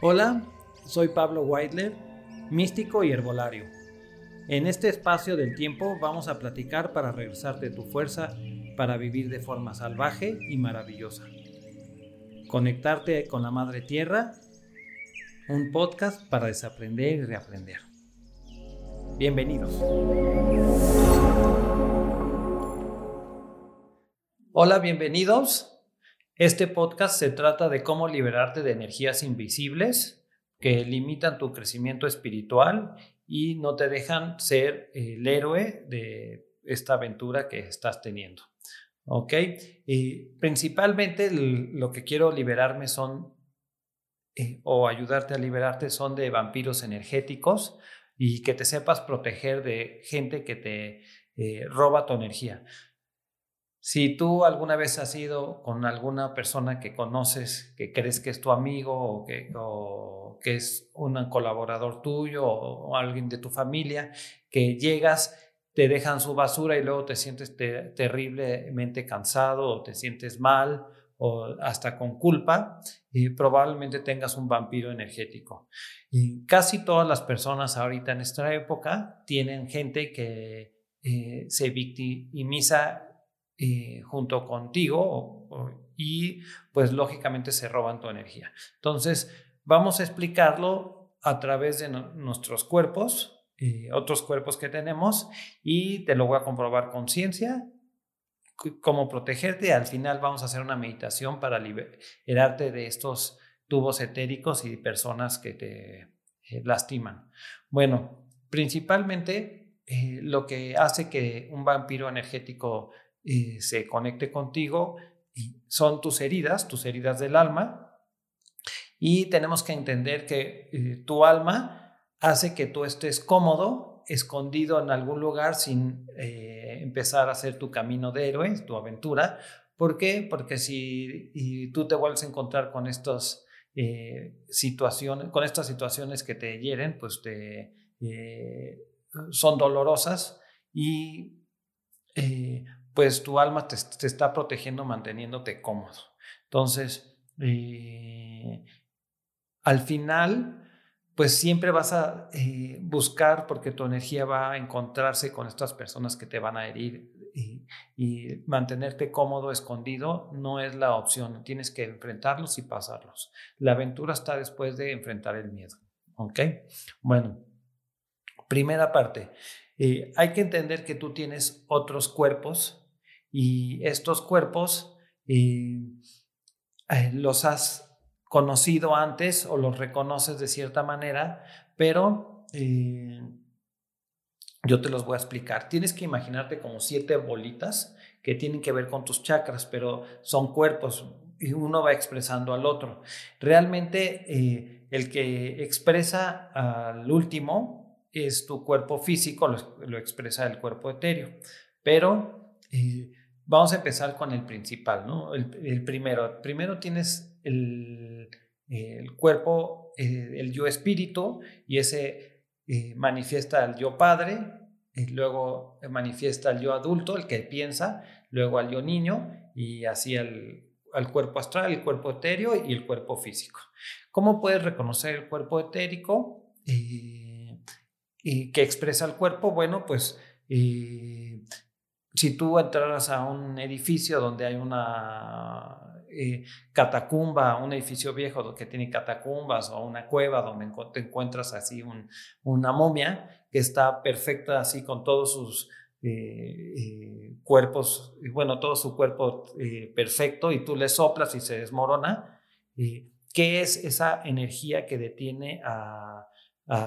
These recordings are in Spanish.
Hola, soy Pablo Weidler, místico y herbolario. En este espacio del tiempo vamos a platicar para regresarte tu fuerza para vivir de forma salvaje y maravillosa. Conectarte con la Madre Tierra, un podcast para desaprender y reaprender. Bienvenidos. Hola, bienvenidos. Este podcast se trata de cómo liberarte de energías invisibles que limitan tu crecimiento espiritual y no te dejan ser el héroe de esta aventura que estás teniendo. ¿Ok? Y principalmente lo que quiero liberarme son, eh, o ayudarte a liberarte, son de vampiros energéticos y que te sepas proteger de gente que te eh, roba tu energía. Si tú alguna vez has ido con alguna persona que conoces, que crees que es tu amigo o que, es un colaborador tuyo o, alguien de tu familia, que llegas, te dejan su basura y luego te sientes terriblemente cansado o te sientes mal o hasta con culpa, y probablemente tengas un vampiro energético. Y casi todas las personas ahorita en esta época tienen gente que eh, se victimiza eh, junto contigo y pues lógicamente se roban tu energía. Entonces, vamos a explicarlo a través de nuestros cuerpos, eh, otros cuerpos que tenemos y te lo voy a comprobar con ciencia cómo protegerte. Al final vamos a hacer una meditación para liberarte de estos tubos etéricos y personas que te eh, lastiman. Bueno, principalmente lo que hace que un vampiro energético eh, se conecte contigo y son tus heridas, tus heridas del alma. Y tenemos que entender que eh, tu alma hace que tú estés cómodo, escondido en algún lugar sin eh, empezar a hacer tu camino de héroe, tu aventura. ¿Por qué? Porque si tú te vuelves a encontrar con estas situaciones, con estas situaciones que te hieren, pues te, son dolorosas y pues tu alma te, está protegiendo manteniéndote cómodo. Entonces, eh, al final, pues siempre vas a eh, buscar porque tu energía va a encontrarse con estas personas que te van a herir y, mantenerte cómodo, escondido, no es la opción. Tienes que enfrentarlos y pasarlos. La aventura está después de enfrentar el miedo. ¿Ok? Bueno, primera parte. Eh, hay que entender que tú tienes otros cuerpos y estos cuerpos eh, eh, los has conocido antes o los reconoces de cierta manera, pero eh, yo te los voy a explicar. Tienes que imaginarte como siete bolitas que tienen que ver con tus chakras, pero son cuerpos y uno va expresando al otro. Realmente el que expresa al último es tu cuerpo físico, lo, expresa el cuerpo etéreo, pero Vamos a empezar con el principal, ¿no? El, primero. Primero tienes el, cuerpo, eh, el yo espíritu, y ese eh, manifiesta al yo padre, y luego manifiesta al yo adulto, el que piensa, luego al yo niño, y así al, cuerpo astral, el cuerpo etéreo y el cuerpo físico. ¿Cómo puedes reconocer el cuerpo etérico eh, y que expresa el cuerpo? Bueno, pues si tú entraras a un edificio donde hay una eh, catacumba, un edificio viejo que tiene catacumbas o una cueva donde te encuentras así una momia que está perfecta así con todos sus eh, eh, cuerpos, bueno, todo su cuerpo perfecto y tú le soplas y se desmorona, ¿qué es esa energía que detiene a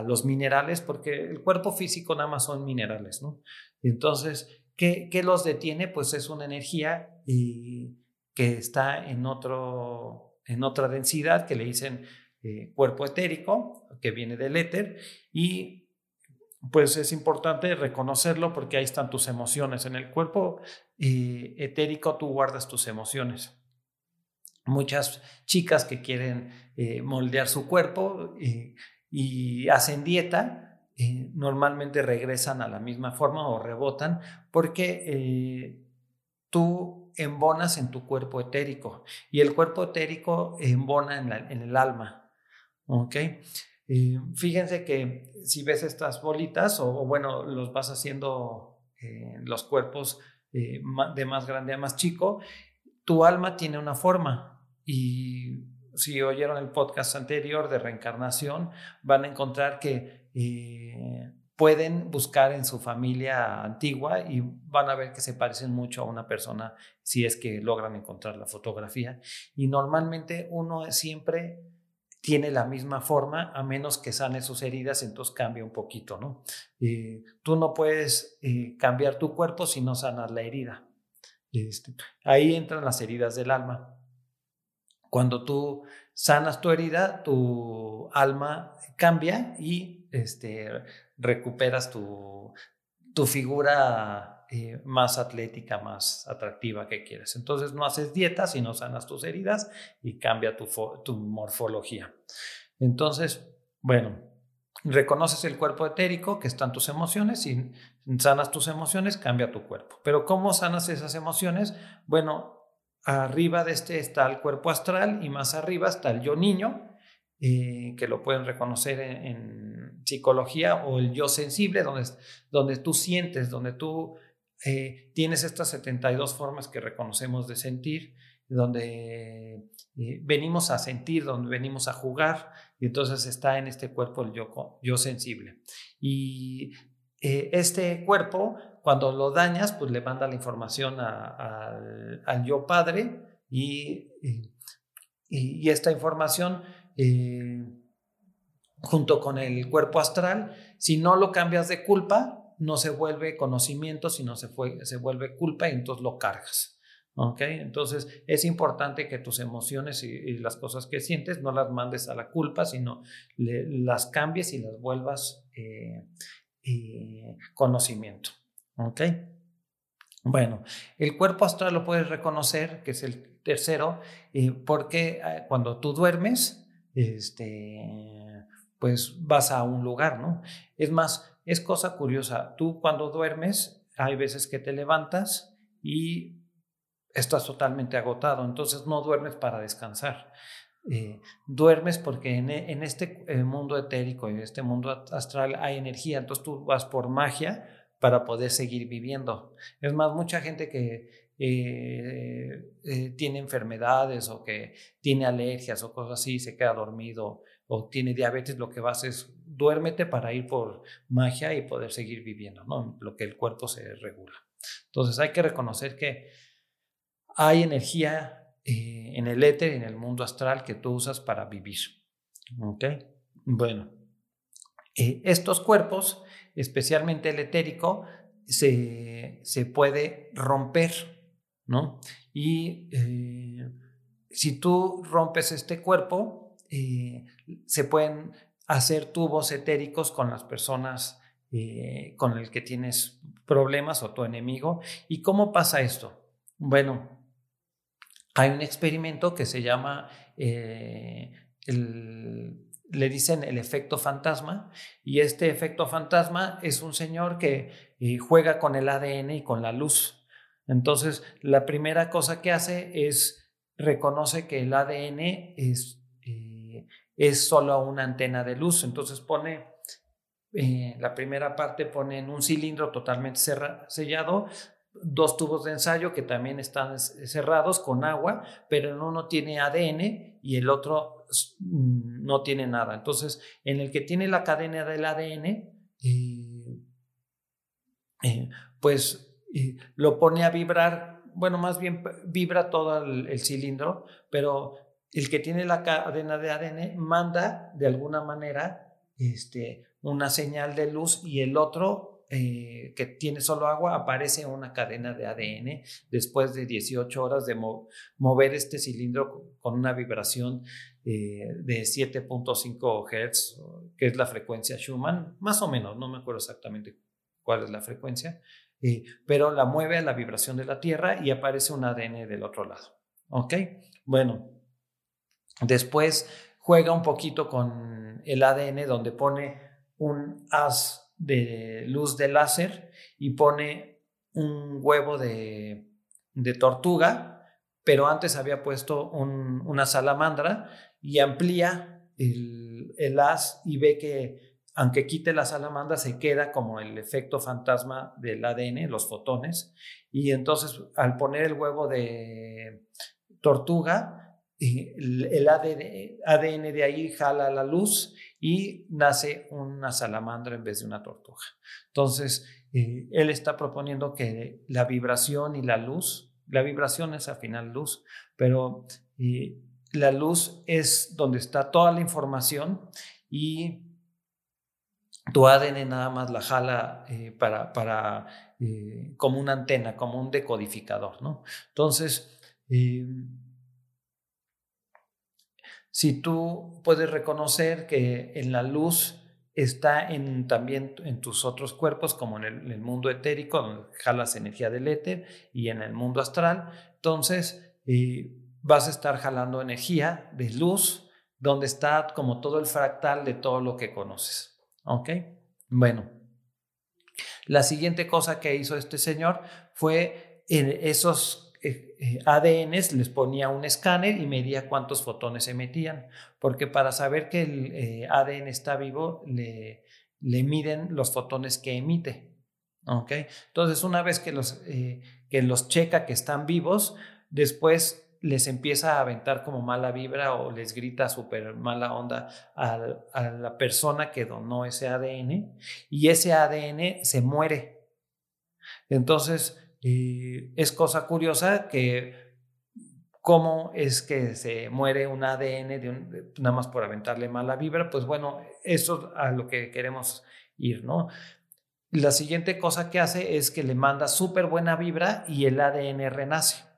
los minerales? Porque el cuerpo físico nada más son minerales, ¿no? Entonces, ¿Qué, los detiene? Pues es una energía que está en, otro, en otra densidad que le dicen eh, cuerpo etérico, que viene del éter, y pues es importante reconocerlo porque ahí están tus emociones. En el cuerpo eh, etérico tú guardas tus emociones. Muchas chicas que quieren eh, moldear su cuerpo y hacen dieta, eh, normalmente regresan a la misma forma o rebotan porque eh, tú embonas en tu cuerpo etérico y el cuerpo etérico embona en, el alma. ¿Ok? fíjense que si ves estas bolitas, o, bueno, los vas haciendo los cuerpos de más grande a más chico, tu alma tiene una forma y si oyeron el podcast anterior de reencarnación, van a encontrar que eh, pueden buscar en su familia antigua y van a ver que se parecen mucho a una persona si es que logran encontrar la fotografía. Y normalmente uno siempre tiene la misma forma, a menos que sane sus heridas, entonces cambia un poquito, ¿no? Eh, tú no puedes eh, cambiar tu cuerpo si no sanas la herida. Este, ahí entran las heridas del alma. Cuando tú sanas tu herida, tu alma cambia y este, recuperas tu, tu figura eh, más atlética, más atractiva que quieres. Entonces no haces dieta, sino sanas tus heridas y cambia tu, tu morfología. Entonces, bueno, reconoces el cuerpo etérico, que están tus emociones, y sanas tus emociones, cambia tu cuerpo. Pero ¿cómo sanas esas emociones? Bueno, Arriba de este está el cuerpo astral y más arriba está el yo niño, eh, que lo pueden reconocer en, psicología, o el yo sensible, donde, donde tú sientes, donde tú eh, tienes estas 72 formas que reconocemos de sentir, donde eh, venimos a sentir, donde venimos a jugar, y entonces está en este cuerpo el yo, yo sensible. Y este cuerpo cuando lo dañas, pues le manda la información al yo padre y, y, esta información eh, junto con el cuerpo astral, si no lo cambias de culpa, no se vuelve conocimiento, sino se, fue, se vuelve culpa y entonces lo cargas. ¿Ok? Entonces es importante que tus emociones y, las cosas que sientes no las mandes a la culpa, sino las cambies y las vuelvas eh, eh, conocimiento. ¿Ok? Bueno, el cuerpo astral lo puedes reconocer, que es el tercero, porque eh, cuando tú duermes, este, pues vas a un lugar, ¿no? Es más, es cosa curiosa, tú cuando duermes, hay veces que te levantas y estás totalmente agotado, entonces no duermes para descansar. Eh, duermes porque en, en este mundo etérico y en este mundo astral hay energía, entonces tú vas por magia para poder seguir viviendo. Es más, mucha gente que eh, eh, tiene enfermedades o que tiene alergias o cosas así, se queda dormido o tiene diabetes, lo que vas es duérmete para ir por magia y poder seguir viviendo, ¿no? Lo que el cuerpo se regula. Entonces hay que reconocer que hay energía eh, en el éter, en el mundo astral que tú usas para vivir. ¿Ok? Bueno, estos cuerpos especialmente el etérico, se, puede romper, ¿no? Y eh, si tú rompes este cuerpo, eh, se pueden hacer tubos etéricos con las personas eh, con el que tienes problemas o tu enemigo. ¿Y cómo pasa esto? Bueno, hay un experimento que se llama le dicen el efecto fantasma y este efecto fantasma es un señor que juega con el ADN y con la luz. Entonces, la primera cosa que hace es reconoce que el ADN es, eh, es solo una antena de luz. Entonces pone, eh, la primera parte pone en un cilindro totalmente sellado dos tubos de ensayo que también están cerrados con agua, pero en uno tiene ADN y el otro mm, no tiene nada. Entonces, en el que tiene la cadena del ADN, eh, pues lo pone a vibrar, bueno, más bien vibra todo el, cilindro, pero el que tiene la cadena de ADN manda de alguna manera este, una señal de luz y el otro eh, que tiene solo agua, aparece una cadena de ADN después de 18 horas de mover este cilindro con una vibración eh, de 7.5 Hz, que es la frecuencia Schumann, más o menos, no me acuerdo exactamente cuál es la frecuencia, eh, pero la mueve a la vibración de la Tierra y aparece un ADN del otro lado. ¿Ok? Bueno, después juega un poquito con el ADN donde pone un as de luz de láser y pone un huevo de, tortuga, pero antes había puesto una salamandra y amplía el, el haz y ve que aunque quite la salamandra, se queda como el efecto fantasma del ADN, los fotones, y entonces al poner el huevo de tortuga, el ADN, de ahí jala la luz y nace una salamandra en vez de una tortuga. Entonces, eh, él está proponiendo que la vibración y la luz, la vibración es al final luz, pero eh, la luz es donde está toda la información y tu ADN nada más la jala eh, para, para como una antena, como un decodificador, ¿no? Entonces, si tú puedes reconocer que en la luz está en, también en tus otros cuerpos, como en el, mundo etérico, donde jalas energía del éter, y en el mundo astral, entonces eh, vas a estar jalando energía de luz, donde está como todo el fractal de todo lo que conoces. ¿Ok? Bueno, la siguiente cosa que hizo este señor fue en esos eh, eh, ADNs les ponía un escáner y medía cuántos fotones emitían, porque para saber que el eh, ADN está vivo, le, le, miden los fotones que emite. ¿okay? Entonces, una vez que los, que los checa que están vivos, después les empieza a aventar como mala vibra o les grita súper mala onda a, la persona que donó ese ADN y ese ADN se muere. Entonces, y es cosa curiosa que cómo es que se muere un ADN de nada más por aventarle mala vibra, pues bueno, eso es a lo que queremos ir, ¿no? La siguiente cosa que hace es que le manda súper buena vibra y el ADN renace.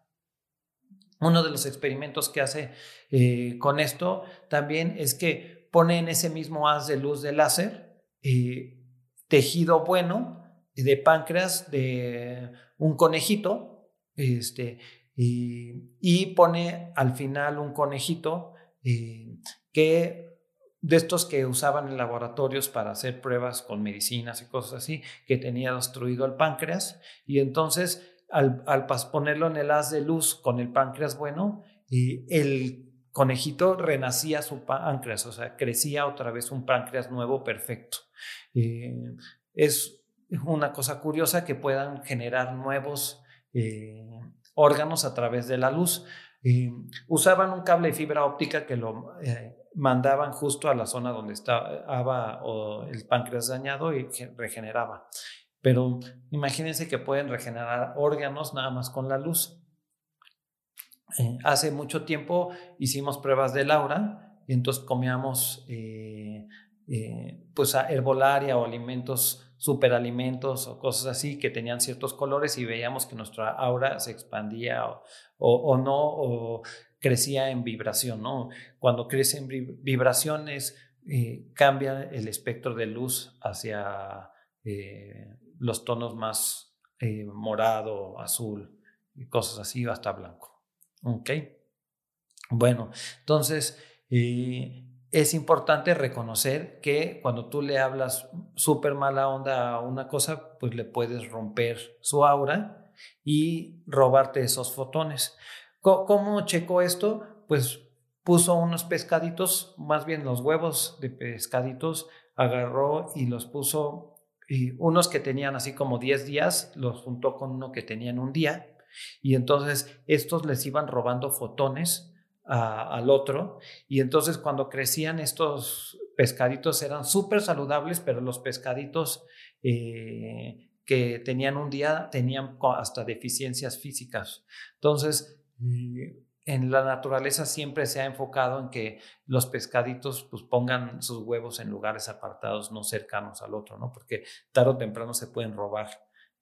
Uno de los experimentos que hace eh, con esto también es que pone en ese mismo haz de luz de láser eh, tejido bueno de páncreas de un conejito, este, y, pone al final un conejito eh, que de estos que usaban en laboratorios para hacer pruebas con medicinas y cosas así, que tenía destruido el páncreas, y entonces al, al ponerlo en el haz de luz con el páncreas bueno, y el conejito renacía su páncreas, o sea, crecía otra vez un páncreas nuevo perfecto. Eh, es una cosa curiosa que puedan generar nuevos eh, órganos a través de la luz. usaban un cable de fibra óptica que lo eh, mandaban justo a la zona donde estaba el páncreas dañado y regeneraba. Pero imagínense que pueden regenerar órganos nada más con la luz. Eh, hace mucho tiempo hicimos pruebas de Laura y entonces comíamos pues herbolaria o alimentos superalimentos o cosas así que tenían ciertos colores y veíamos que nuestra aura se expandía o, no, o crecía en vibración, ¿no? Cuando crece en vibraciones, eh, cambia el espectro de luz hacia eh, los tonos más eh, morado, azul, cosas así, hasta blanco. ¿Ok? Bueno, entonces, es importante reconocer que cuando tú le hablas súper mala onda a una cosa, pues le puedes romper su aura y robarte esos fotones. ¿Cómo checó esto? Pues puso unos pescaditos, más bien los huevos de pescaditos, agarró y los puso, y unos que tenían así como 10 días, los juntó con uno que tenían un día, y entonces estos les iban robando fotones al otro. Y entonces cuando crecían estos pescaditos eran súper saludables, pero los pescaditos eh, que tenían un día tenían hasta deficiencias físicas. Entonces, eh, en la naturaleza siempre se ha enfocado en que los pescaditos pues, pongan sus huevos en lugares apartados, no cercanos al otro, ¿no? Porque tarde o temprano se pueden robar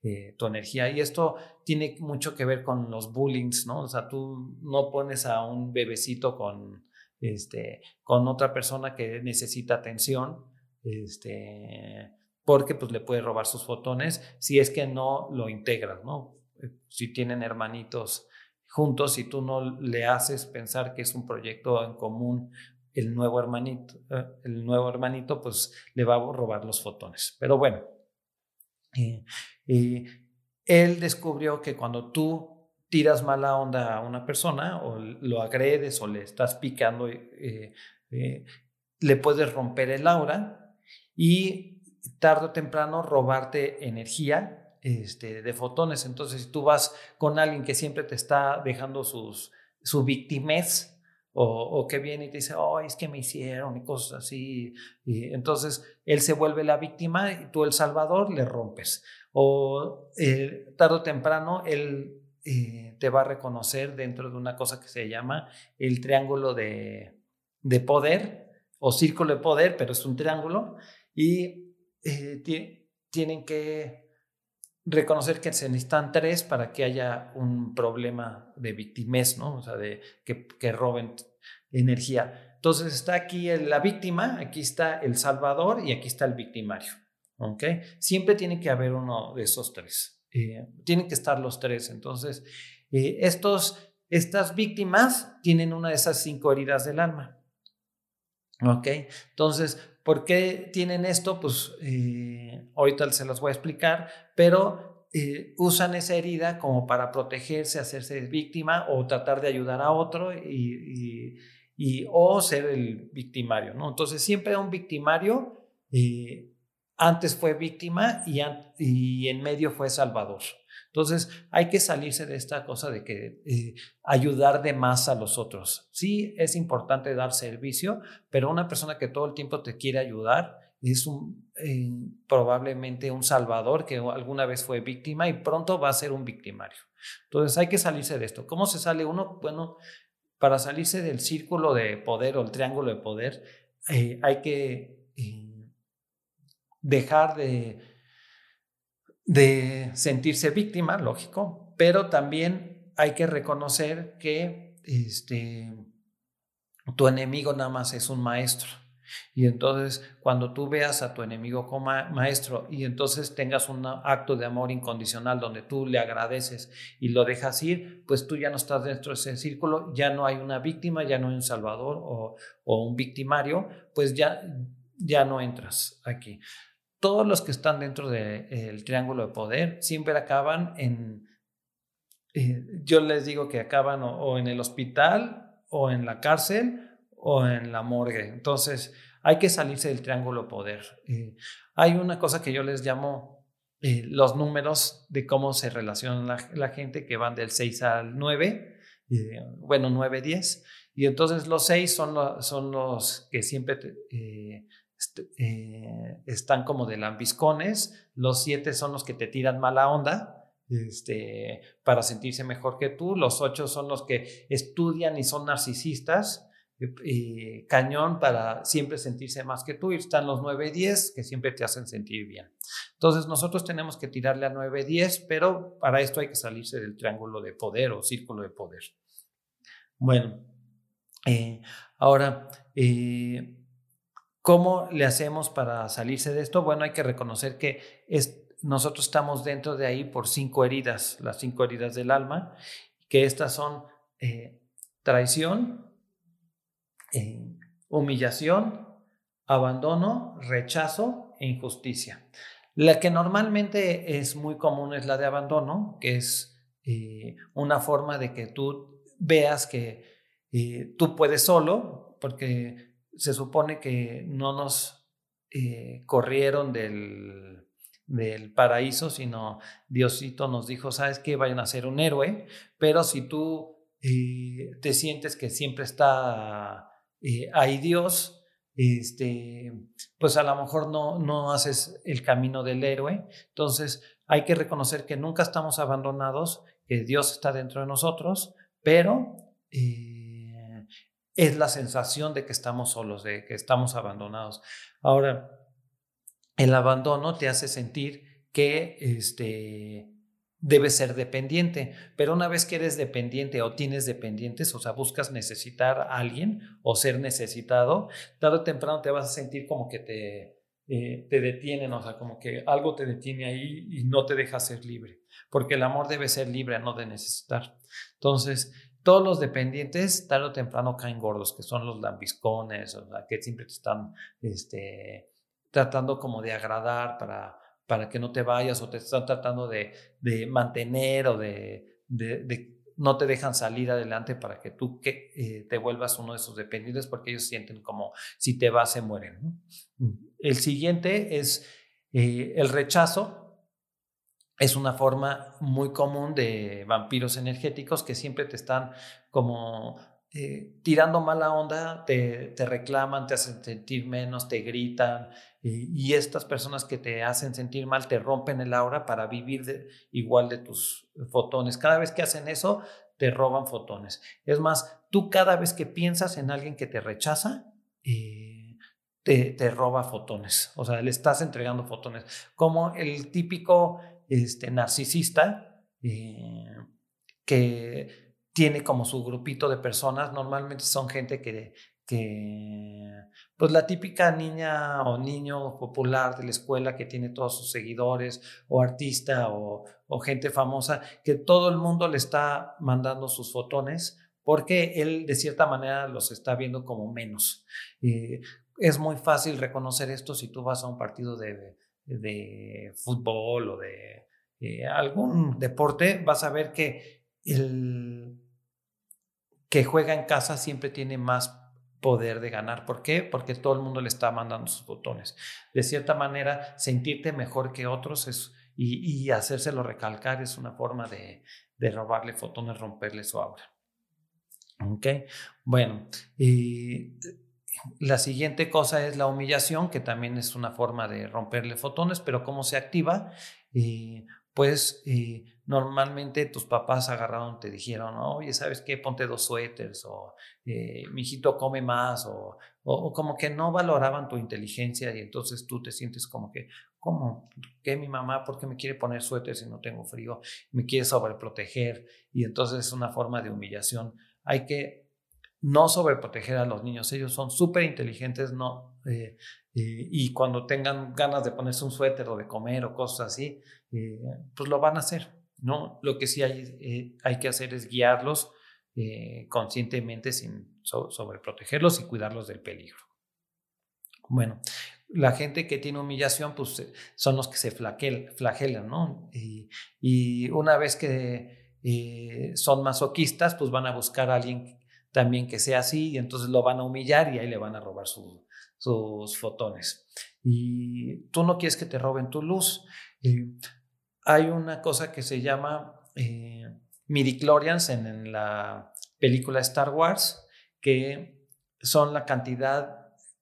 eh, tu energía. Y esto tiene mucho que ver con los bullings, ¿no? O sea, tú no pones a un bebecito con, este, con otra persona que necesita atención, este, porque pues le puede robar sus fotones si es que no lo integras, ¿no? Eh, si tienen hermanitos juntos, si tú no le haces pensar que es un proyecto en común, el nuevo hermanito, eh, el nuevo hermanito, pues le va a robar los fotones. Pero bueno, y él descubrió que cuando tú tiras mala onda a una persona o lo agredes o le estás picando, eh, eh, le puedes romper el aura y tarde o temprano robarte energía este, de fotones. Entonces, si tú vas con alguien que siempre te está dejando sus, su victimez, o, que viene y te dice, oh, es que me hicieron y cosas así. Y entonces él se vuelve la víctima y tú el salvador le rompes. O eh, tarde o temprano él eh, te va a reconocer dentro de una cosa que se llama el triángulo de, de poder o círculo de poder, pero es un triángulo. Y eh, tienen que reconocer que se necesitan tres para que haya un problema de victimez, ¿no? O sea, de que, que roben energía. Entonces está aquí la víctima, aquí está el salvador y aquí está el victimario. ¿Ok? Siempre tiene que haber uno de esos tres. Eh, tienen que estar los tres. Entonces, eh, estos, estas víctimas tienen una de esas cinco heridas del alma. ¿Ok? Entonces, ¿por qué tienen esto? Pues eh, ahorita se los voy a explicar, pero eh, usan esa herida como para protegerse, hacerse víctima o tratar de ayudar a otro y, o ser el victimario, ¿no? Entonces, siempre un victimario, eh, antes fue víctima y en medio fue salvador. Entonces, hay que salirse de esta cosa de que eh, ayudar de más a los otros. Sí, es importante dar servicio, pero una persona que todo el tiempo te quiere ayudar es eh, probablemente un salvador que alguna vez fue víctima y pronto va a ser un victimario. Entonces, hay que salirse de esto. ¿Cómo se sale uno? Bueno, para salirse del círculo de poder o el triángulo de poder, eh, hay que dejar de de sentirse víctima, lógico, pero también hay que reconocer que este, tu enemigo nada más es un maestro. Y entonces, cuando tú veas a tu enemigo como maestro y entonces tengas un acto de amor incondicional donde tú le agradeces y lo dejas ir, pues tú ya no estás dentro de ese círculo, ya no hay una víctima, ya no hay un salvador o, o un victimario, pues ya, ya no entras aquí todos los que están dentro del triángulo de poder siempre acaban en, eh, yo les digo que acaban o, en el hospital o en la cárcel o en la morgue. Entonces hay que salirse del triángulo de poder. Eh, hay una cosa que yo les llamo eh, los números de cómo se relaciona la, gente que van del 6 al 9, bueno, 9, 10. Y entonces los 6 son, son los que siempre... Eh, están como de lambiscones, los siete son los que te tiran mala onda este, para sentirse mejor que tú, los ocho son los que estudian y son narcisistas, cañón para siempre sentirse más que tú, y están los nueve y diez que siempre te hacen sentir bien. Entonces nosotros tenemos que tirarle a nueve y diez, pero para esto hay que salirse del triángulo de poder o círculo de poder. Bueno, eh, ahora, eh, ¿Cómo le hacemos para salirse de esto? Bueno, hay que reconocer que nosotros estamos dentro de ahí por cinco heridas, las cinco heridas del alma, que estas son eh, traición, eh, humillación, abandono, rechazo e injusticia. La que normalmente es muy común es la de abandono, que es eh, una forma de que tú veas que tú puedes solo, porque se supone que no nos eh, corrieron del, del, paraíso, sino Diosito nos dijo, sabes que vayan a ser un héroe, pero si tú eh, te sientes que siempre está eh, ahí Dios, este, pues a lo mejor no, no haces el camino del héroe. Entonces hay que reconocer que nunca estamos abandonados, que Dios está dentro de nosotros, pero es la sensación de que estamos solos, de que estamos abandonados. Ahora, el abandono te hace sentir que este, debes ser dependiente, pero una vez que eres dependiente o tienes dependientes, o sea, buscas necesitar a alguien o ser necesitado, tarde o temprano te vas a sentir como que te, eh, te detienen, o sea, como que algo te detiene ahí y no te deja ser libre, porque el amor debe ser libre, no de necesitar. Entonces, todos los dependientes tarde o temprano caen gordos, que son los lambiscones, o sea, que siempre te están este, tratando como de agradar para, para que no te vayas o te están tratando de, de mantener o de, de, no te dejan salir adelante para que tú eh, te vuelvas uno de sus dependientes porque ellos sienten como si te vas se mueren. El siguiente es eh, el rechazo. Es una forma muy común de vampiros energéticos que siempre te están como eh, tirando mala onda, te, reclaman, te hacen sentir menos, te gritan, y estas personas que te hacen sentir mal te rompen el aura para vivir igual de tus fotones. Cada vez que hacen eso, te roban fotones. Es más, tú cada vez que piensas en alguien que te rechaza, eh, te, roba fotones. O sea, le estás entregando fotones. Como el típico este, narcisista eh, que tiene como su grupito de personas, normalmente son gente que, que pues la típica niña o niño popular de la escuela que tiene todos sus seguidores o artista o, gente famosa, que todo el mundo le está mandando sus fotones porque él de cierta manera los está viendo como menos. es muy fácil reconocer esto si tú vas a un partido de, de fútbol o de eh, algún deporte, vas a ver que el que juega en casa siempre tiene más poder de ganar. ¿Por qué? Porque todo el mundo le está mandando sus botones. De cierta manera, sentirte mejor que otros es, y, hacérselo recalcar es una forma de, robarle fotones, romperle su aura. ¿Ok? Bueno, y la siguiente cosa es la humillación, que también es una forma de romperle fotones, pero ¿cómo se activa? Y pues eh, normalmente tus papás agarraron, te dijeron, oye, ¿sabes qué? Ponte dos suéteres o eh, mi hijito come más o, o, como que no valoraban tu inteligencia y entonces tú te sientes como que, ¿cómo? ¿Qué mi mamá? ¿Por qué me quiere poner suéter si no tengo frío? Me quiere sobreproteger y entonces es una forma de humillación. Hay que no sobreproteger a los niños, ellos son súper inteligentes, no, eh, eh, y cuando tengan ganas de ponerse un suéter o de comer o cosas así, eh, pues lo van a hacer. ¿no? Lo que sí hay, hay que hacer es guiarlos conscientemente sin sobreprotegerlos y cuidarlos del peligro. Bueno, la gente que tiene humillación, pues son los que se flagelan, ¿no? Y, y una vez que son masoquistas, pues van a buscar a alguien también que sea así y entonces lo van a humillar y ahí le van a robar su, sus fotones. Y tú no quieres que te roben tu luz. hay una cosa que se llama eh, midichlorians en la película Star Wars, que son la cantidad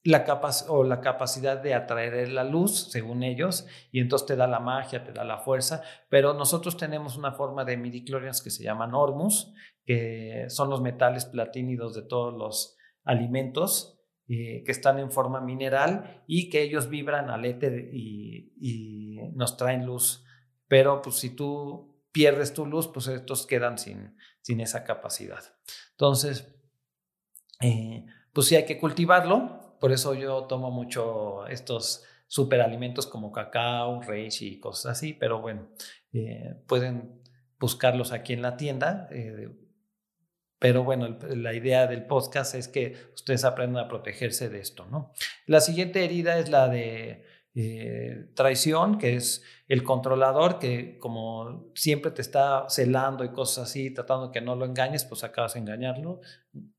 la o la capacidad de atraer la luz, según ellos, y entonces te da la magia, te da la fuerza, pero nosotros tenemos una forma de midichlorians que se llaman Ormus, que son los metales platínidos de todos los alimentos, eh, que están en forma mineral y que ellos vibran al éter y, nos traen luz. Pero pues si tú pierdes tu luz, pues estos quedan sin, sin esa capacidad. Entonces, eh, pues sí hay que cultivarlo. Por eso yo tomo mucho estos superalimentos como cacao, reishi y cosas así. Pero bueno, eh, pueden buscarlos aquí en la tienda. Pero bueno, la idea del podcast es que ustedes aprendan a protegerse de esto, ¿no? La siguiente herida es la de eh, traición, que es el controlador que como siempre te está celando y cosas así, tratando que no lo engañes, pues acabas engañarlo,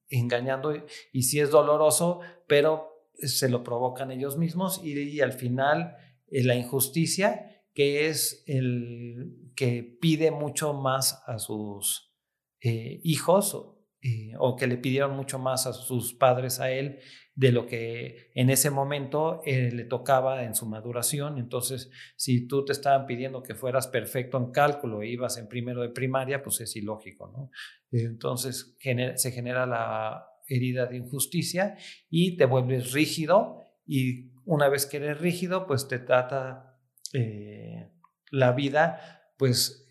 engañando y, si es doloroso, pero se lo provocan ellos mismos y, al final eh, la injusticia, que es el que pide mucho más a sus eh, hijos eh, o que le pidieron mucho más a sus padres a él de lo que en ese momento le tocaba en su maduración. Entonces, si tú te estaban pidiendo que fueras perfecto en cálculo e ibas en primero de primaria, pues es ilógico, ¿no? Entonces, se genera la herida de injusticia y te vuelves rígido y una vez que eres rígido, pues te trata la vida, pues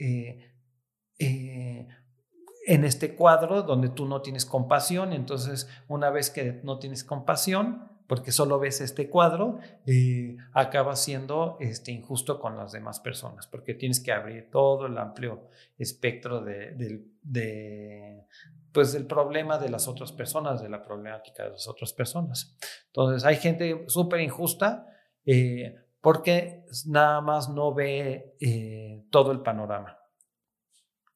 en este cuadro donde tú no tienes compasión. Entonces, una vez que no tienes compasión, porque solo ves este cuadro, eh, acaba siendo este, injusto con las demás personas, porque tienes que abrir todo el amplio espectro de, pues, del problema de las otras personas, de la problemática de las otras personas. Entonces, hay gente súper injusta eh, porque nada más no ve eh, todo el panorama.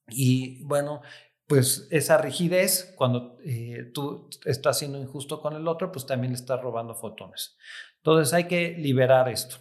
Y bueno, pues esa rigidez, cuando eh, tú estás siendo injusto con el otro, pues también le estás robando fotones. Entonces hay que liberar esto.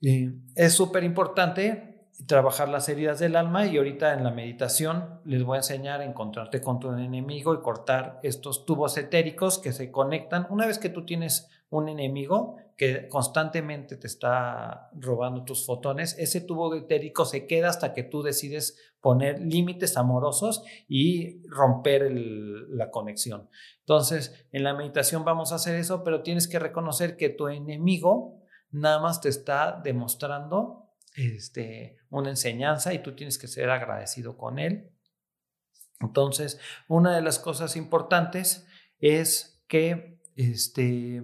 es súper importante trabajar las heridas del alma y ahorita en la meditación les voy a enseñar a encontrarte con tu enemigo y cortar estos tubos etéricos que se conectan. Una vez que tú tienes un enemigo que constantemente te está robando tus fotones, ese tubo etérico se queda hasta que tú decides poner límites amorosos y romper la conexión. Entonces, en la meditación vamos a hacer eso, pero tienes que reconocer que tu enemigo nada más te está demostrando este, una enseñanza y tú tienes que ser agradecido con él. Entonces, una de las cosas importantes es que este,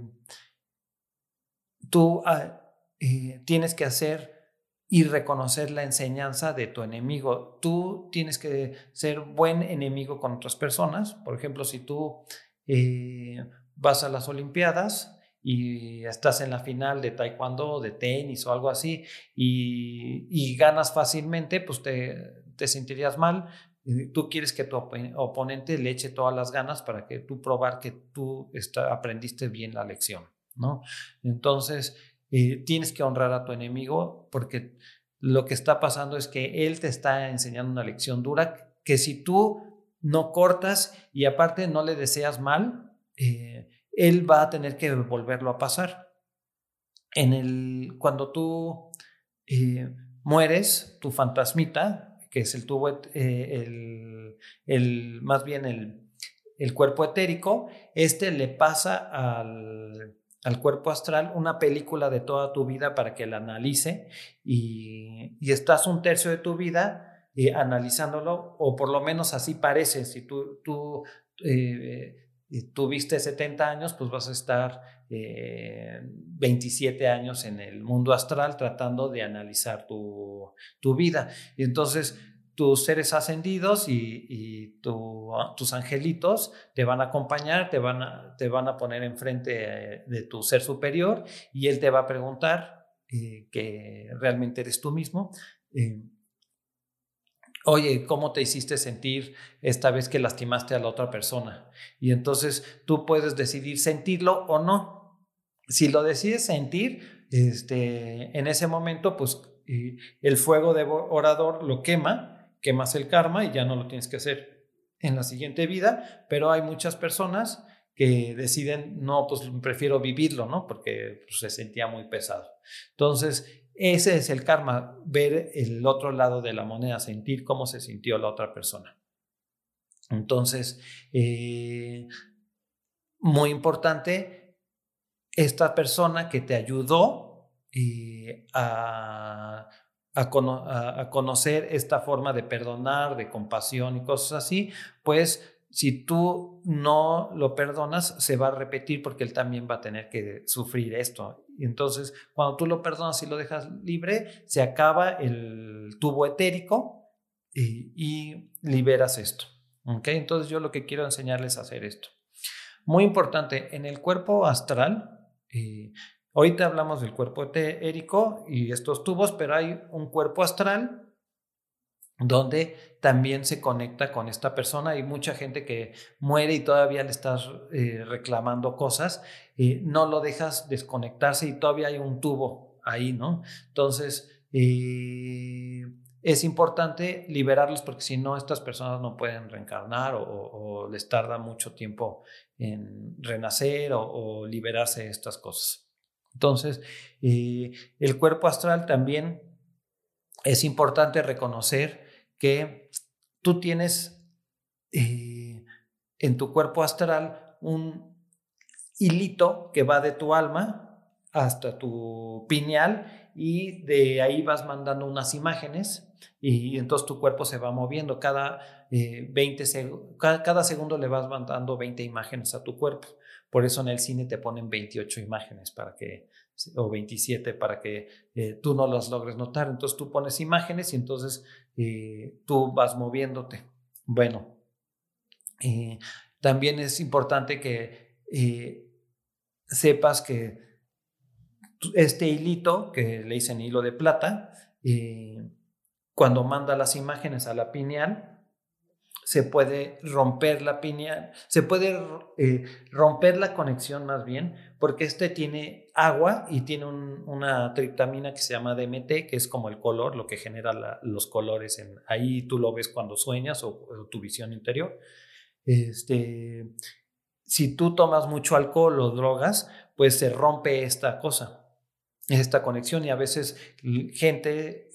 tú ah, eh, tienes que hacer y reconocer la enseñanza de tu enemigo. Tú tienes que ser buen enemigo con otras personas. Por ejemplo, si tú eh, vas a las Olimpiadas, y estás en la final de taekwondo, de tenis o algo así, y, ganas fácilmente, pues te, te sentirías mal. Tú quieres que tu oponente le eche todas las ganas para que tú probar que tú aprendiste bien la lección, ¿no? Entonces, eh, tienes que honrar a tu enemigo porque lo que está pasando es que él te está enseñando una lección dura que si tú no cortas y aparte no le deseas mal, eh, él va a tener que volverlo a pasar. En el, cuando tú eh, mueres, tu fantasmita, que es el tubo, eh, el, más bien el, cuerpo etérico, este le pasa al, cuerpo astral una película de toda tu vida para que la analice y, estás un tercio de tu vida eh, analizándolo, o por lo menos así parece, si tú, tú tuviste 70 años, pues vas a estar 27 eh, años en el mundo astral tratando de analizar tu, vida. Y entonces tus seres ascendidos y, tus angelitos te van a acompañar, te van a, te van a poner enfrente de tu ser superior y él te va a preguntar eh, que realmente eres tú mismo. Eh, oye, ¿cómo te hiciste sentir esta vez que lastimaste a la otra persona? Y entonces tú puedes decidir sentirlo o no. Si lo decides sentir, este, en ese momento, pues el fuego de orador lo quema, quemas el karma y ya no lo tienes que hacer en la siguiente vida, pero hay muchas personas que deciden, no, pues prefiero vivirlo, ¿no? Porque pues, se sentía muy pesado. Entonces, ese es el karma, ver el otro lado de la moneda, sentir cómo se sintió la otra persona. Entonces, eh, muy importante, esta persona que te ayudó eh, a, conocer esta forma de perdonar, de compasión y cosas así, pues si tú no lo perdonas, se va a repetir porque él también va a tener que sufrir esto. Y entonces, cuando tú lo perdonas y lo dejas libre, se acaba el tubo etérico y, liberas esto. ¿Okay? Entonces, yo lo que quiero enseñarles es hacer esto. Muy importante, en el cuerpo astral, eh, ahorita hablamos del cuerpo etérico y estos tubos, pero hay un cuerpo astral donde también se conecta con esta persona. Hay mucha gente que muere y todavía le estás eh, reclamando cosas, y no lo dejas desconectarse y todavía hay un tubo ahí, ¿no? Entonces, eh, es importante liberarlos porque si no, estas personas no pueden reencarnar o, les tarda mucho tiempo en renacer o, liberarse de estas cosas. Entonces, eh, el cuerpo astral también es importante reconocer que tú tienes eh, en tu cuerpo astral un hilito que va de tu alma hasta tu pineal y de ahí vas mandando unas imágenes y entonces tu cuerpo se va moviendo. Cada, 20 eh, cada, segundo le vas mandando 20 imágenes a tu cuerpo. Por eso en el cine te ponen 28 imágenes para que, o 27 para que eh, tú no las logres notar. Entonces tú pones imágenes y entonces eh, tú vas moviéndote. Bueno, eh, también es importante que sepas que este hilito, que le dicen hilo de plata, cuando manda las imágenes a la pineal, se puede romper la piña, se puede romper la conexión más bien, porque este tiene agua y tiene una triptamina que se llama DMT, que es como el color, lo que genera los colores. En, ahí tú lo ves cuando sueñas o, tu visión interior. Este, si tú tomas mucho alcohol o drogas, pues se rompe esta cosa, esta conexión y a veces gente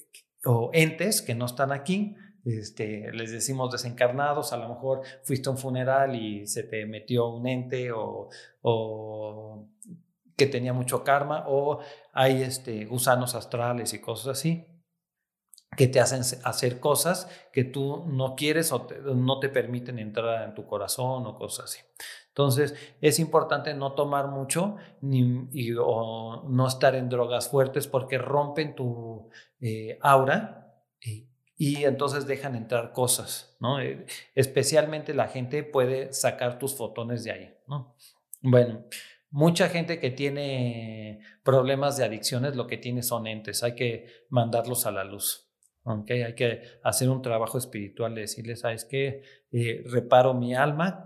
o entes que no están aquí, este, les decimos desencarnados, a lo mejor fuiste a un funeral y se te metió un ente o, que tenía mucho karma o hay este, gusanos astrales y cosas así que te hacen hacer cosas que tú no quieres o no te permiten entrar en tu corazón o cosas así. Entonces es importante no tomar mucho ni, o no estar en drogas fuertes porque rompen tu eh, aura y y entonces dejan entrar cosas, ¿no? Eh, especialmente la gente puede sacar tus fotones de ahí, ¿no? Bueno, mucha gente que tiene problemas de adicciones lo que tiene son entes, hay que mandarlos a la luz. Hay que hacer un trabajo espiritual de decirles, ¿sabes qué? Eh, reparo mi alma,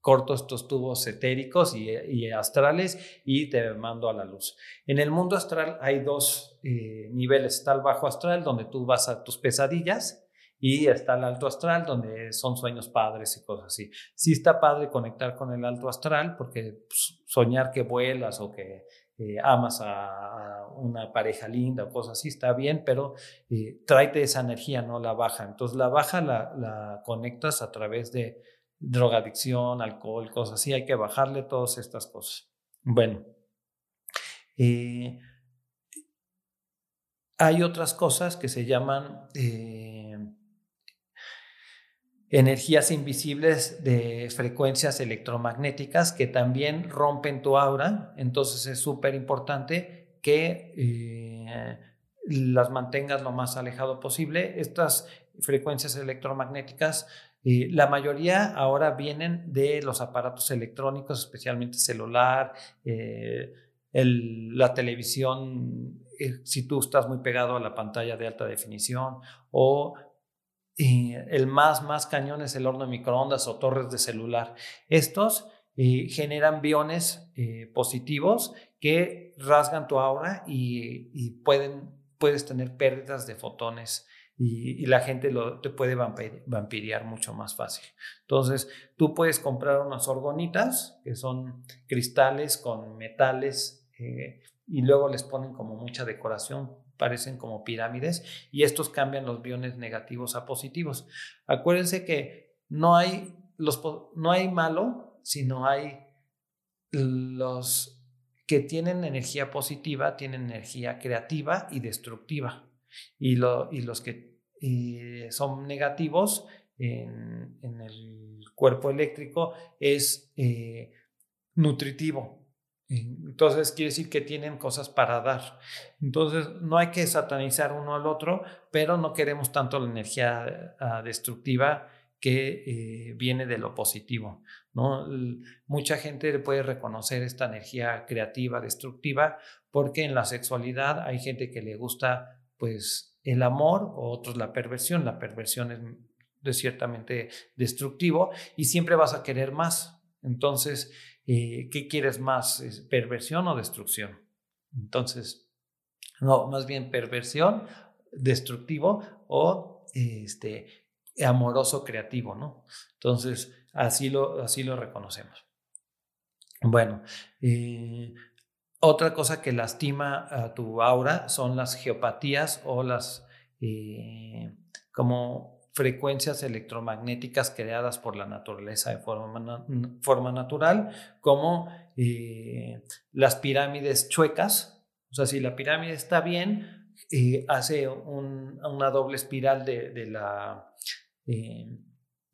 corto estos tubos etéricos y, astrales y te mando a la luz. En el mundo astral hay dos eh, niveles. Está el bajo astral, donde tú vas a tus pesadillas, y está el alto astral, donde son sueños padres y cosas así. Sí está padre conectar con el alto astral, porque pues, soñar que vuelas o que eh, amas a, una pareja linda o cosas así, está bien, pero eh, tráete esa energía, no la baja. Entonces la baja la conectas a través de drogadicción, alcohol, cosas así, hay que bajarle todas estas cosas. Bueno, eh, hay otras cosas que se llaman eh, energías invisibles de frecuencias electromagnéticas que también rompen tu aura, entonces es súper importante que eh, las mantengas lo más alejado posible. Estas frecuencias electromagnéticas la mayoría ahora vienen de los aparatos electrónicos, especialmente celular, eh, la televisión, eh, si tú estás muy pegado a la pantalla de alta definición, o el más, más cañón es el horno de microondas o torres de celular. Estos eh, generan biones positivos que rasgan tu aura y, y pueden, puedes tener pérdidas de fotones y, la gente lo, te puede vampiriar mucho más fácil. Entonces, tú puedes comprar unas orgonitas, que son cristales con metales, eh, y luego les ponen como mucha decoración, parecen como pirámides, y estos cambian los biones negativos a positivos. Acuérdense que no hay, los, no hay malo, sino hay los que tienen energía positiva, tienen energía creativa y destructiva y, los que son negativos en, el cuerpo eléctrico es eh, nutritivo. Entonces quiere decir que tienen cosas para dar. Entonces no hay que satanizar uno al otro, pero no queremos tanto la energía ah, destructiva que eh, viene de lo positivo. ¿no? Mucha gente puede reconocer esta energía creativa, destructiva, porque en la sexualidad hay gente que le gusta pues el amor o otros la perversión. La perversión es de ciertamente destructivo y siempre vas a querer más. Entonces, eh, ¿qué quieres más? ¿Perversión o destrucción? Entonces, no, más bien perversión, destructivo o este, amoroso creativo, ¿no? Entonces, así lo, así lo reconocemos. Bueno, eh, otra cosa que lastima a tu aura son las geopatías o las eh, como frecuencias electromagnéticas creadas por la naturaleza de forma, forma natural, como eh, las pirámides chuecas. O sea, si la pirámide está bien, eh, hace una doble espiral de, la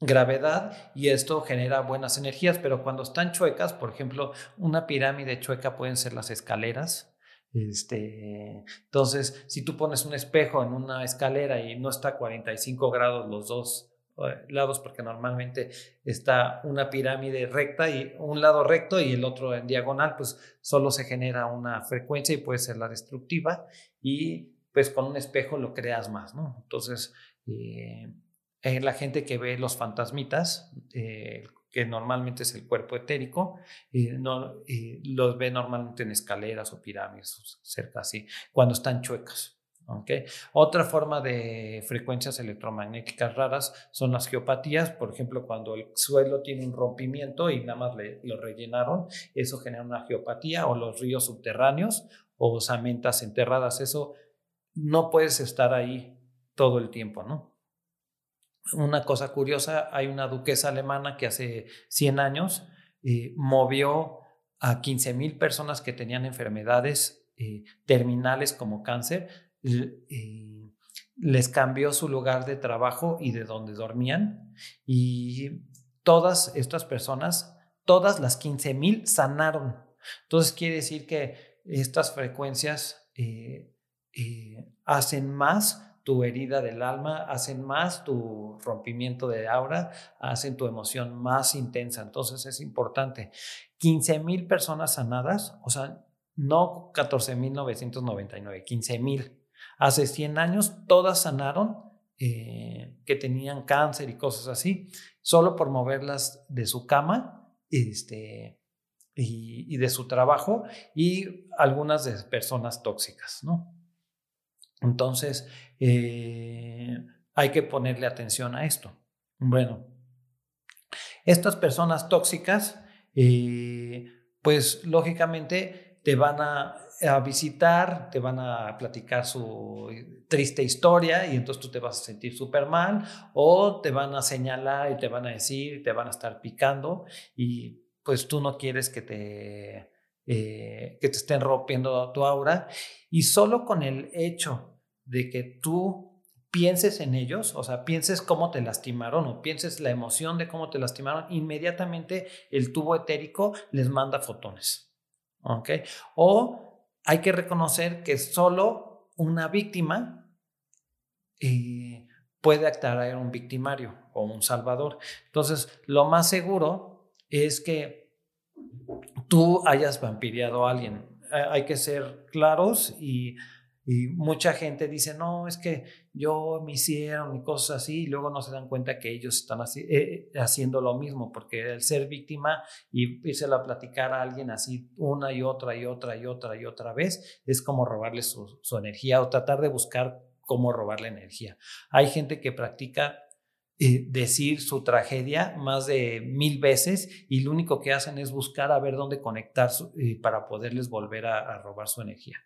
gravedad y esto genera buenas energías, pero cuando están chuecas, por ejemplo, una pirámide chueca pueden ser las escaleras. Este, entonces, si tú pones un espejo en una escalera y no está a 45 grados los dos eh, lados, porque normalmente está una pirámide recta y un lado recto y el otro en diagonal, pues solo se genera una frecuencia y puede ser la destructiva y pues con un espejo lo creas más, ¿no? Entonces, eh, eh, la gente que ve los fantasmitas, eh, que normalmente es el cuerpo etérico, no, los ve normalmente en escaleras o pirámides, cerca así, cuando están chuecas. ¿okay? Otra forma de frecuencias electromagnéticas raras son las geopatías, por ejemplo, cuando el suelo tiene un rompimiento y nada más lo rellenaron, eso genera una geopatía, o los ríos subterráneos o osamentas enterradas, eso no puedes estar ahí todo el tiempo, ¿no? Una cosa curiosa, hay una duquesa alemana que hace 100 años eh, movió a 15 mil personas que tenían enfermedades eh, terminales como cáncer, eh, les cambió su lugar de trabajo y de donde dormían y todas estas personas, todas las 15 mil sanaron. Entonces quiere decir que estas frecuencias hacen más tu herida del alma, hacen más tu rompimiento de aura, hacen tu emoción más intensa. Entonces es importante. 15 mil personas sanadas, o sea, no 14 mil 999, 15 mil. Hace 100 años todas sanaron eh, que tenían cáncer y cosas así, solo por moverlas de su cama este, y, y de su trabajo y algunas de personas tóxicas, ¿no? Entonces, eh, hay que ponerle atención a esto. Bueno, estas personas tóxicas, eh, pues lógicamente te van a, visitar, te van a platicar su triste historia y entonces tú te vas a sentir súper mal o te van a señalar y te van a decir, te van a estar picando y pues tú no quieres que te, eh, que te estén rompiendo tu aura y solo con el hecho de que tú pienses en ellos, o sea, pienses cómo te lastimaron o pienses la emoción de cómo te lastimaron, inmediatamente el tubo etérico les manda fotones. ¿Ok? O hay que reconocer que solo una víctima eh, puede atraer a un victimario o un salvador. Entonces, lo más seguro es que tú hayas vampiriado a alguien. Hay que ser claros y y mucha gente dice, no, es que yo me hicieron y cosas así, y luego no se dan cuenta que ellos están eh, haciendo lo mismo, porque el ser víctima y irse a platicar a alguien así una y otra y otra y otra y otra vez, es como robarle su, energía o tratar de buscar cómo robarle energía. Hay gente que practica eh, decir su tragedia más de mil veces y lo único que hacen es buscar a ver dónde conectar eh, para poderles volver a robar su energía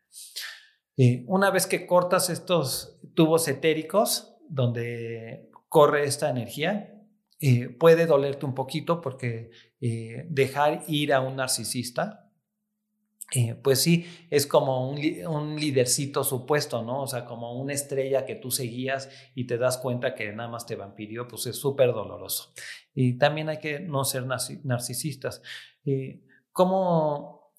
una vez que cortas estos tubos etéricos donde corre esta energía, eh, puede dolerte un poquito porque eh, dejar ir a un narcisista, eh, pues sí, es como un, un, lidercito supuesto, ¿no? O sea, como una estrella que tú seguías y te das cuenta que nada más te vampirió, pues es súper doloroso. Y también hay que no ser narcisistas. ¿Cómo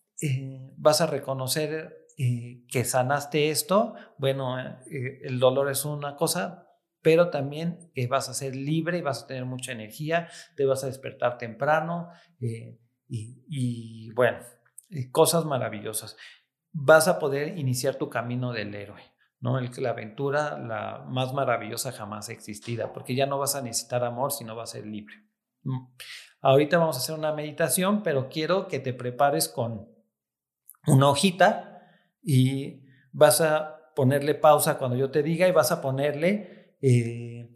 vas a reconocer que sanaste esto, bueno, eh, el dolor es una cosa, pero también eh, vas a ser libre y vas a tener mucha energía, te vas a despertar temprano eh, y, bueno, cosas maravillosas. Vas a poder iniciar tu camino del héroe. ¿no? la aventura la más maravillosa jamás existida, porque ya no vas a necesitar amor, sino vas a ser libre. Mm. Ahorita vamos a hacer una meditación, pero quiero que te prepares con una hojita y vas a ponerle pausa cuando yo te diga y vas a ponerle, eh,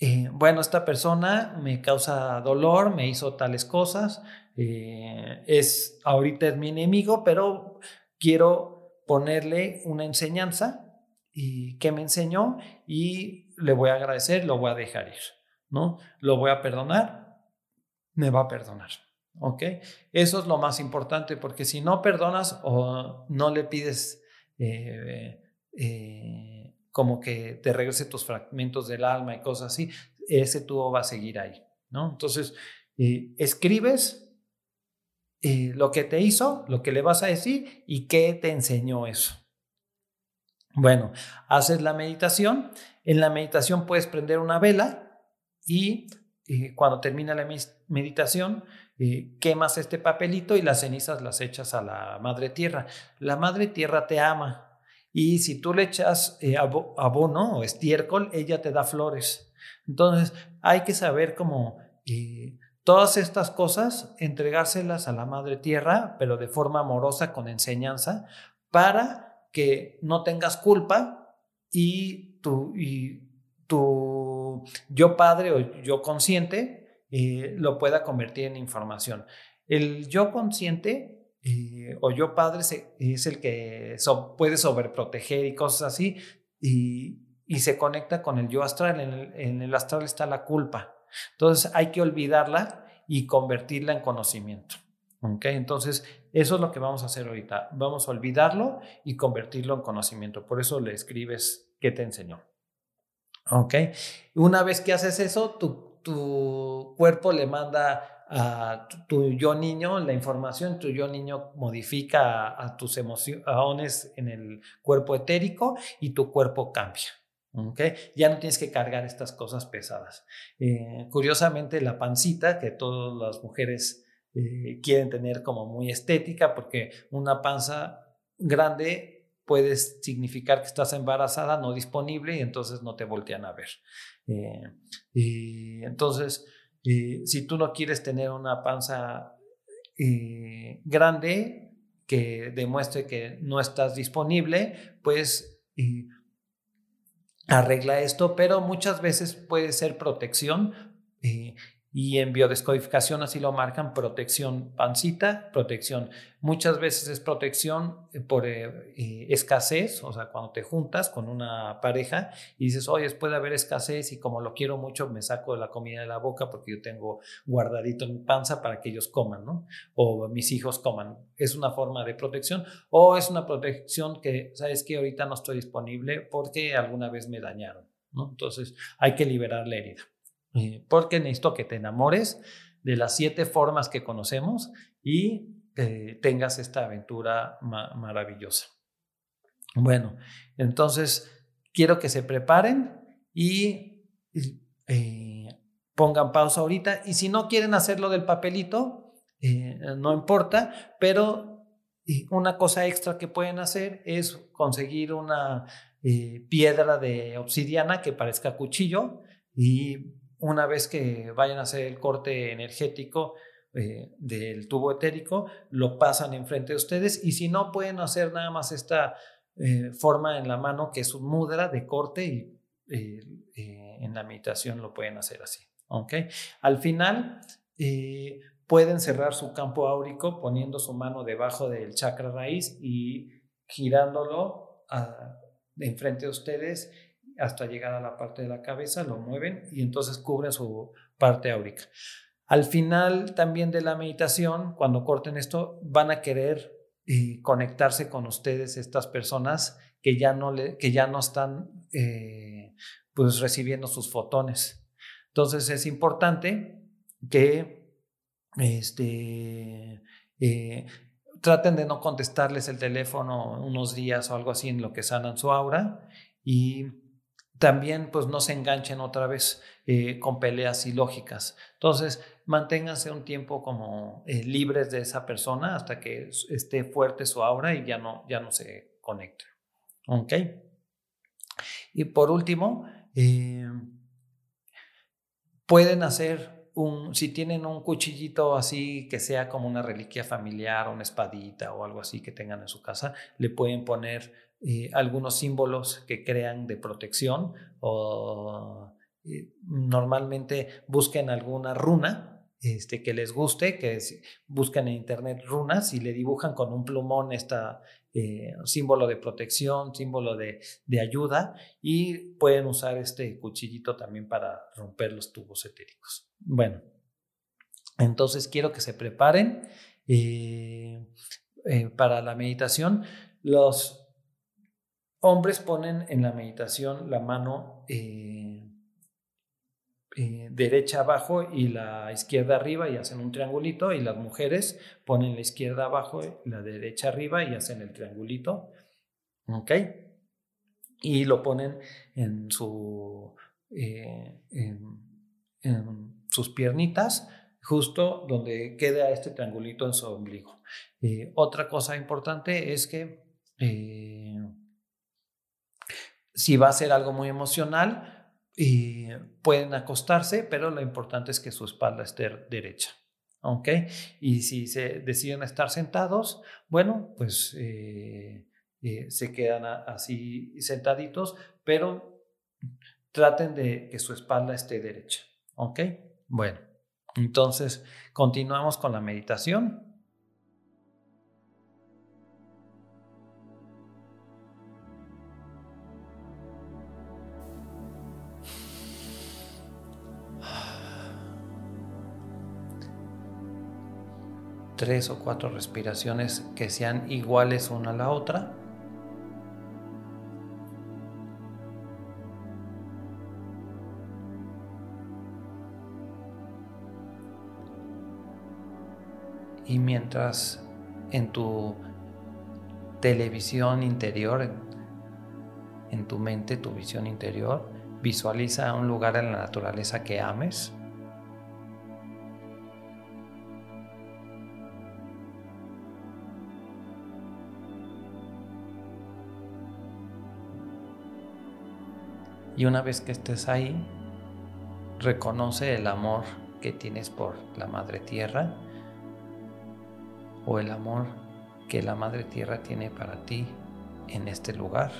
eh, bueno, esta persona me causa dolor, me hizo tales cosas, eh, es ahorita es mi enemigo, pero quiero ponerle una enseñanza y que me enseñó y le voy a agradecer, lo voy a dejar ir, ¿no? Lo voy a perdonar, me va a perdonar. ¿Ok? Eso es lo más importante porque si no perdonas o no le pides eh, eh, como que te regrese tus fragmentos del alma y cosas así, ese tubo va a seguir ahí, ¿no? Entonces, eh, escribes lo que te hizo, lo que le vas a decir y qué te enseñó eso. Bueno, haces la meditación. En la meditación puedes prender una vela y cuando termina la meditación, eh, quemas este papelito y las cenizas las echas a la madre tierra. La madre tierra te ama y si tú le echas eh, abono o estiércol, ella te da flores. Entonces, hay que saber cómo eh, todas estas cosas, entregárselas a la Madre Tierra, pero de forma amorosa, con enseñanza, para que no tengas culpa y tu, y tu yo padre o yo consciente eh, lo pueda convertir en información. El yo consciente eh, o yo padre es el que puede sobreproteger y cosas así y, se conecta con el yo astral. En el, astral está la culpa. Entonces hay que olvidarla y convertirla en conocimiento. ¿Okay? Entonces, eso es lo que vamos a hacer ahorita. Vamos a olvidarlo y convertirlo en conocimiento. Por eso le escribes qué te enseñó. ¿Ok? Una vez que haces eso, tu, tu cuerpo le manda a tu, yo niño la información, tu yo niño modifica a, tus emociones en el cuerpo etérico y tu cuerpo cambia. ¿okay? Ya no tienes que cargar estas cosas pesadas. Eh, curiosamente, la pancita, que todas las mujeres eh, quieren tener como muy estética, porque una panza grande puede significar que estás embarazada, no disponible, y entonces no te voltean a ver. Eh, entonces, si tú no quieres tener una panza eh, grande que demuestre que no estás disponible, pues arregla esto, pero muchas veces puede ser protección. Y en biodescodificación así lo marcan, protección pancita, protección. Muchas veces es protección eh, por eh, eh, escasez, o sea, cuando te juntas con una pareja y dices, oye, puede haber escasez y como lo quiero mucho, me saco de la comida de la boca porque yo tengo guardadito en mi panza para que ellos coman, ¿no? O mis hijos coman. Es una forma de protección o es una protección que, sabes que ahorita no estoy disponible porque alguna vez me dañaron, ¿no? Entonces hay que liberar la herida. Eh, porque necesito que te enamores de las siete formas que conocemos y tengas esta aventura maravillosa. Bueno, entonces quiero que se preparen y eh, pongan pausa ahorita. Y si no quieren hacerlo del papelito, eh, no importa, pero una cosa extra que pueden hacer es conseguir una piedra de obsidiana que parezca cuchillo y una vez que vayan a hacer el corte energético eh, del tubo etérico, lo pasan enfrente de ustedes y si no pueden hacer nada más esta eh, forma en la mano que es un mudra de corte y eh, en la meditación lo pueden hacer así. ¿okay? Al final pueden cerrar su campo áurico poniendo su mano debajo del chakra raíz y girándolo a, enfrente de ustedes hasta llegar a la parte de la cabeza, lo mueven y entonces cubren su parte áurica. Al final también de la meditación, cuando corten esto, van a querer eh, conectarse con ustedes estas personas que ya no, le, que ya no están eh, pues recibiendo sus fotones. Entonces es importante que este, eh, traten de no contestarles el teléfono unos días o algo así en lo que sanan su aura y también pues no se enganchen otra vez eh, con peleas ilógicas. Entonces, manténganse un tiempo como eh, libres de esa persona hasta que esté fuerte su aura y ya no, ya no se conecte. ¿Ok? Y por último, eh, pueden hacer si tienen un cuchillito así que sea como una reliquia familiar, una espadita o algo así que tengan en su casa, le pueden poner eh, algunos símbolos que crean de protección o eh, normalmente busquen alguna runa este, que les guste, que busquen en internet runas y le dibujan con un plumón esta eh, símbolo de protección, símbolo de, de, ayuda y pueden usar este cuchillito también para romper los tubos etéricos. Bueno, entonces quiero que se preparen para la meditación. Los hombres ponen en la meditación la mano eh, eh, derecha abajo y la izquierda arriba y hacen un triangulito y las mujeres ponen la izquierda abajo y la derecha arriba y hacen el triangulito. ¿Ok? Y lo ponen en, su, eh, sus piernitas, justo donde queda este triangulito en su ombligo. otra cosa importante es que si va a ser algo muy emocional, y pueden acostarse, pero lo importante es que su espalda esté derecha. ¿Ok? Y si se deciden estar sentados, bueno, pues eh, eh, se quedan así sentaditos, pero traten de que su espalda esté derecha. ¿Ok? Bueno, entonces continuamos con la meditación. Tres o cuatro respiraciones que sean iguales una a la otra. Y mientras en tu televisión interior, en, tu mente, tu visión interior, visualiza un lugar en la naturaleza que ames. Y una vez que estés ahí, reconoce el amor que tienes por la Madre Tierra o el amor que la Madre Tierra tiene para ti en este lugar.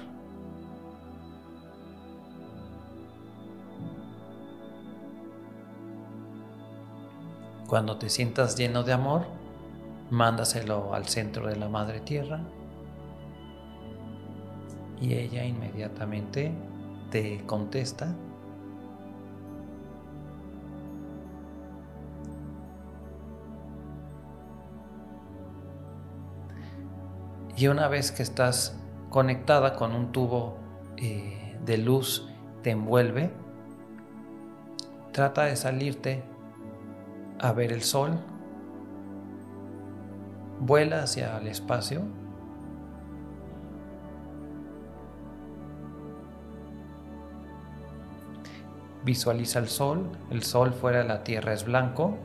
Cuando te sientas lleno de amor, mándaselo al centro de la Madre Tierra y ella inmediatamente te contesta. Y una vez que estás conectada con un tubo eh, de luz, te envuelve, trata de salirte a ver el sol, vuela hacia el espacio Visualiza el sol, el sol fuera de la tierra es blanco,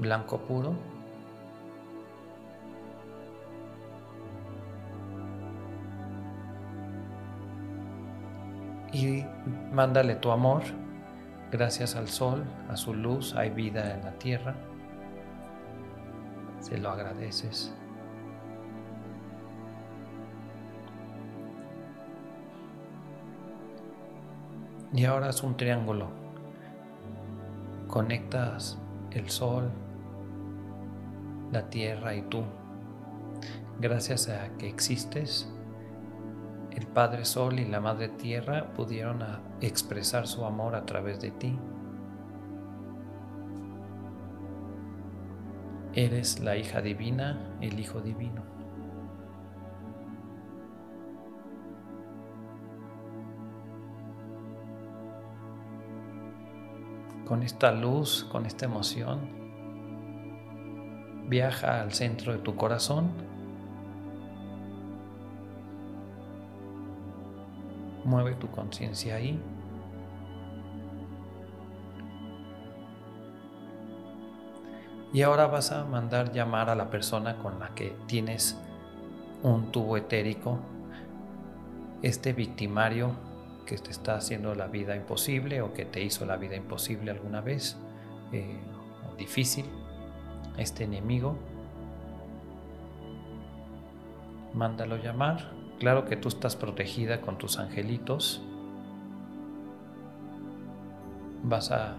blanco puro. Y mándale tu amor, gracias al sol, a su luz, hay vida en la tierra. Se lo agradeces. Y ahora es un triángulo. Conectas el sol, la tierra y tú. Gracias a que existes, el Padre Sol y la Madre Tierra pudieron expresar su amor a través de ti. Eres la hija divina, el Hijo divino. Con esta luz, con esta emoción, viaja al centro de tu corazón. Mueve tu conciencia ahí. Y ahora vas a mandar llamar a la persona con la que tienes un tubo etérico, este victimario que te está haciendo la vida imposible o que te hizo la vida imposible alguna vez, eh, difícil, este enemigo, mándalo llamar. Claro que tú estás protegida con tus angelitos. Vas a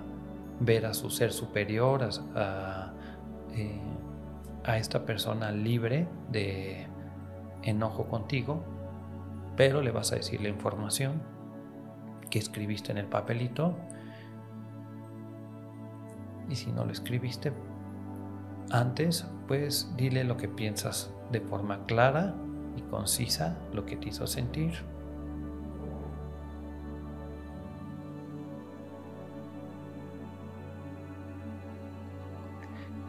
ver a su ser superior, a, eh, a esta persona libre de enojo contigo, pero le vas a decir la información que escribiste en el papelito. Y si no lo escribiste antes, pues dile lo que piensas de forma clara y concisa, lo que te hizo sentir.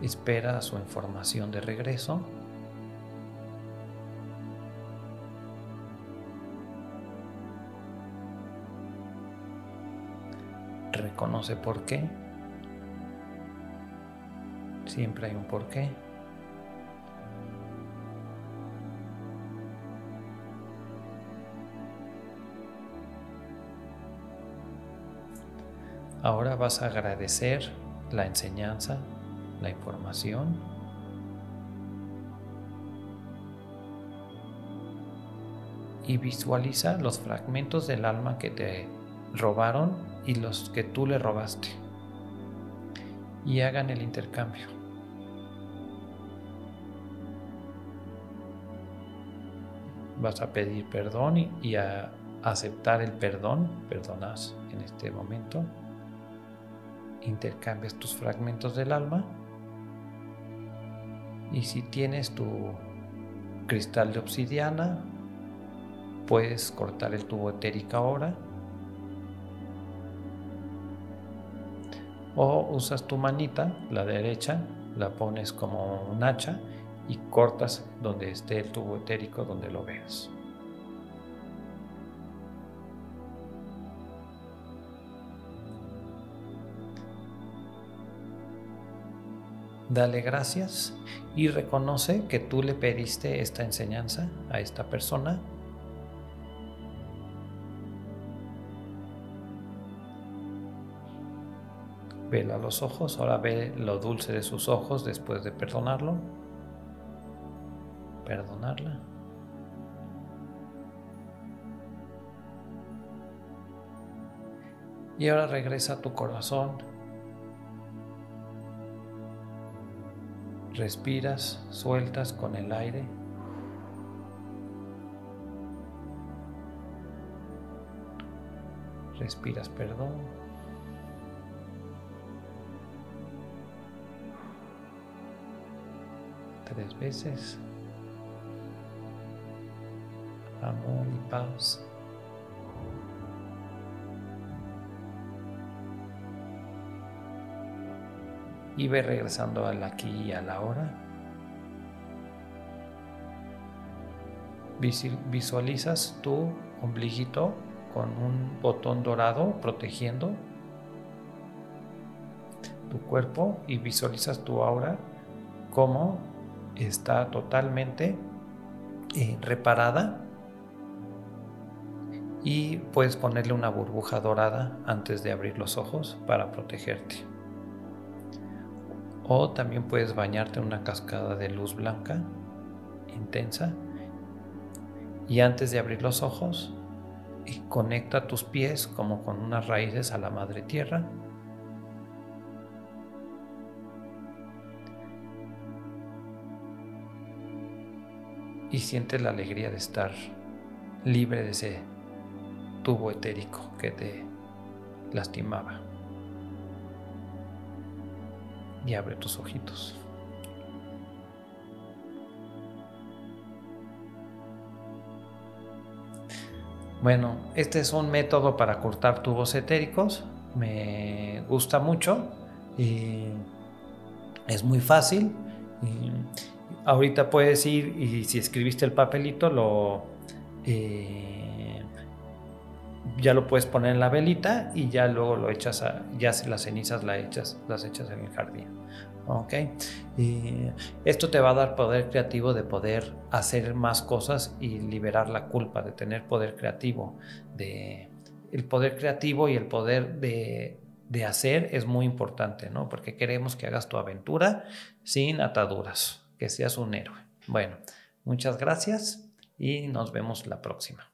Espera su información de regreso conoce por qué. Siempre hay un porqué. Ahora vas a agradecer la enseñanza, la información. Y visualiza los fragmentos del alma que te robaron y los que tú le robaste. Y hagan el intercambio. Vas a pedir perdón y, a aceptar el perdón, perdonas en este momento intercambias tus fragmentos del alma y si tienes tu cristal de obsidiana, puedes cortar el tubo etérico ahora. O usas tu manita, la derecha, la pones como un hacha y cortas donde esté el tubo etérico, donde lo veas. Dale gracias y reconoce que tú le pediste esta enseñanza a esta persona. Vela los ojos, ahora ve lo dulce de sus ojos después de perdonarlo. Perdonarla. Y ahora regresa a tu corazón Respiras, sueltas con el aire. Respiras perdón. Tres veces. Amor y paz. y ve regresando al aquí y a la hora. Visualizas tu ombliguito con un botón dorado protegiendo tu cuerpo y visualizas tu aura como está totalmente eh, reparada y puedes ponerle una burbuja dorada antes de abrir los ojos para protegerte. O también puedes bañarte en una cascada de luz blanca intensa. Y antes de abrir los ojos, conecta tus pies como con unas raíces a la madre tierra. Y siente la alegría de estar libre de ese tubo etérico que te lastimaba y abre tus ojitos. Bueno, este es un método para cortar tubos etéricos. Me gusta mucho y es muy fácil. Ahorita puedes ir y si escribiste el papelito lo eh, ya lo puedes poner en la velita y ya luego lo echas a, ya las cenizas las echas, las echas en el jardín. ¿Ok? Y esto te va a dar poder creativo de poder hacer más cosas y liberar la culpa, de tener poder creativo. De, el poder creativo y el poder de, de hacer es muy importante, ¿no? Porque queremos que hagas tu aventura sin ataduras, que seas un héroe. Bueno, muchas gracias y nos vemos la próxima.